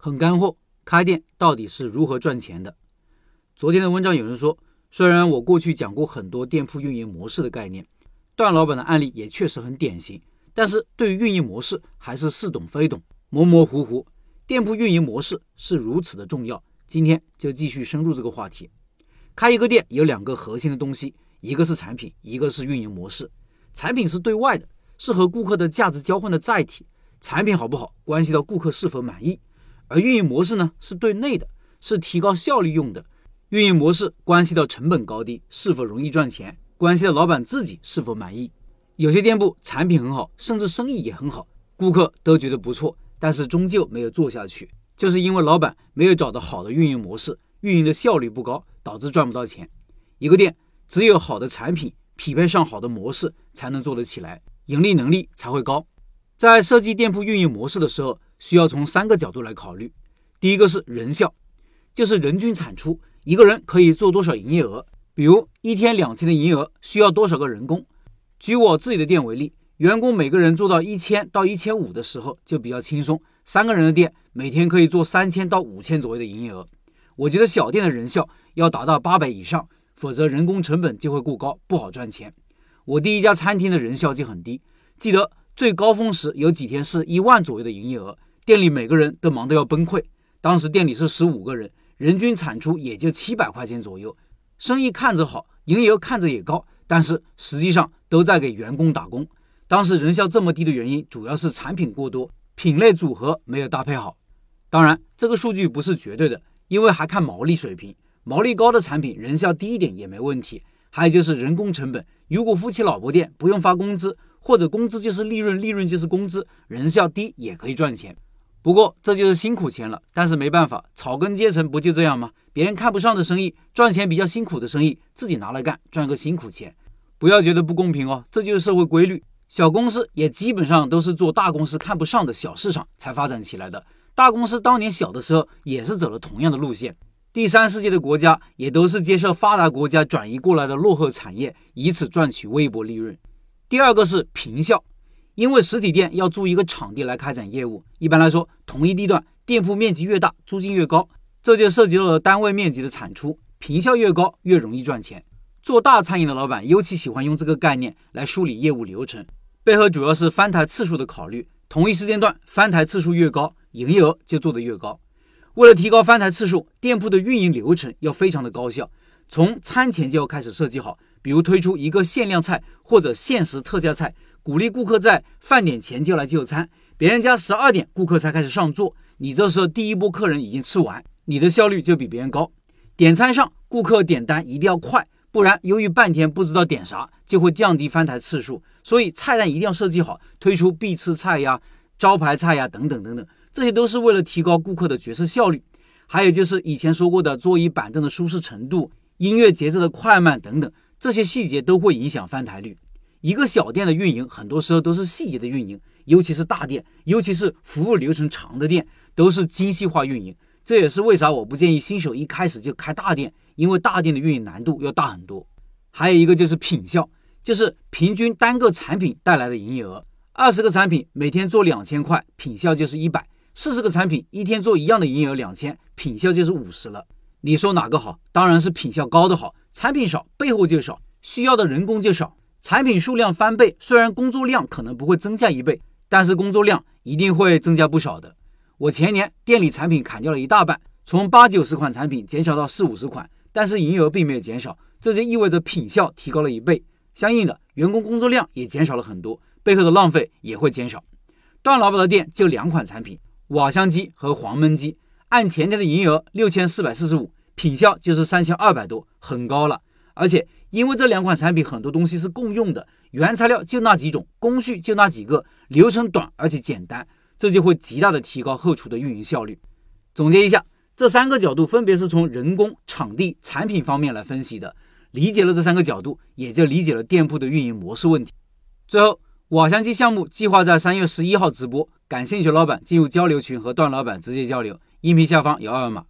很干货。开店到底是如何赚钱的？昨天的文章有人说，虽然我过去讲过很多店铺运营模式的概念，段老板的案例也确实很典型，但是对于运营模式还是似懂非懂，模模糊糊。店铺运营模式是如此的重要，今天就继续深入这个话题。开一个店有两个核心的东西，一个是产品，一个是运营模式。产品是对外的，是和顾客的价值交换的载体，产品好不好，关系到顾客是否满意。而运营模式呢，是对内的，是提高效率用的。运营模式关系到成本高低，是否容易赚钱，关系到老板自己是否满意。有些店铺产品很好，甚至生意也很好，顾客都觉得不错，但是终究没有做下去，就是因为老板没有找到好的运营模式，运营的效率不高，导致赚不到钱。一个店只有好的产品匹配上好的模式，才能做得起来，盈利能力才会高。在设计店铺运营模式的时候，需要从三个角度来考虑，第一个是人效，就是人均产出，一个人可以做多少营业额。比如一天两千的营业额，需要多少个人工？举我自己的店为例，员工每个人做到一千到一千五的时候就比较轻松，三个人的店每天可以做三千到五千左右的营业额。我觉得小店的人效要达到八百以上，否则人工成本就会过高，不好赚钱。我第一家餐厅的人效就很低，记得最高峰时有几天是一万左右的营业额。店里每个人都忙得要崩溃，当时店里是十五个人，人均产出也就七百块钱左右，生意看着好，营业额看着也高，但是实际上都在给员工打工。当时人效这么低的原因，主要是产品过多，品类组合没有搭配好。当然，这个数据不是绝对的，因为还看毛利水平，毛利高的产品人效低一点也没问题。还有就是人工成本，如果夫妻老婆店不用发工资，或者工资就是利润，利润就是工资，人效低也可以赚钱。不过这就是辛苦钱了，但是没办法，草根阶层不就这样吗？别人看不上的生意，赚钱比较辛苦的生意，自己拿来干，赚个辛苦钱。不要觉得不公平哦，这就是社会规律。小公司也基本上都是做大公司看不上的小市场才发展起来的。大公司当年小的时候也是走了同样的路线。第三世界的国家也都是接受发达国家转移过来的落后产业，以此赚取微薄利润。第二个是平效。因为实体店要租一个场地来开展业务，一般来说，同一地段店铺面积越大，租金越高，这就涉及到了单位面积的产出，坪效越高越容易赚钱。做大餐饮的老板尤其喜欢用这个概念来梳理业务流程，背后主要是翻台次数的考虑。同一时间段翻台次数越高，营业额就做得越高。为了提高翻台次数，店铺的运营流程要非常的高效，从餐前就要开始设计好，比如推出一个限量菜或者限时特价菜。鼓励顾客在饭点前就来就餐，别人家十二点顾客才开始上座，你这时候第一波客人已经吃完，你的效率就比别人高。点餐上，顾客点单一定要快，不然犹豫半天不知道点啥，就会降低翻台次数。所以菜单一定要设计好，推出必吃菜呀、招牌菜呀等等等等，这些都是为了提高顾客的决策效率。还有就是以前说过的座椅板凳的舒适程度、音乐节奏的快慢等等，这些细节都会影响翻台率。一个小店的运营，很多时候都是细节的运营，尤其是大店，尤其是服务流程长的店，都是精细化运营。这也是为啥我不建议新手一开始就开大店，因为大店的运营难度要大很多。还有一个就是品效，就是平均单个产品带来的营业额。二十个产品每天做两千块，品效就是一百；四十个产品一天做一样的营业额两千，品效就是五十了。你说哪个好？当然是品效高的好。产品少，背后就少，需要的人工就少。产品数量翻倍，虽然工作量可能不会增加一倍，但是工作量一定会增加不少的。我前年店里产品砍掉了一大半，从八九十款产品减少到四五十款，但是营业额并没有减少，这就意味着品效提高了一倍，相应的员工工作量也减少了很多，背后的浪费也会减少。段老板的店就两款产品，瓦香鸡和黄焖鸡，按前天的营业额六千四百四十五，品效就是三千二百多，很高了，而且。因为这两款产品很多东西是共用的，原材料就那几种，工序就那几个，流程短而且简单，这就会极大的提高后厨的运营效率。总结一下，这三个角度分别是从人工、场地、产品方面来分析的。理解了这三个角度，也就理解了店铺的运营模式问题。最后，瓦香鸡项目计划在三月十一号直播，感兴趣老板进入交流群和段老板直接交流，音频下方有二维码。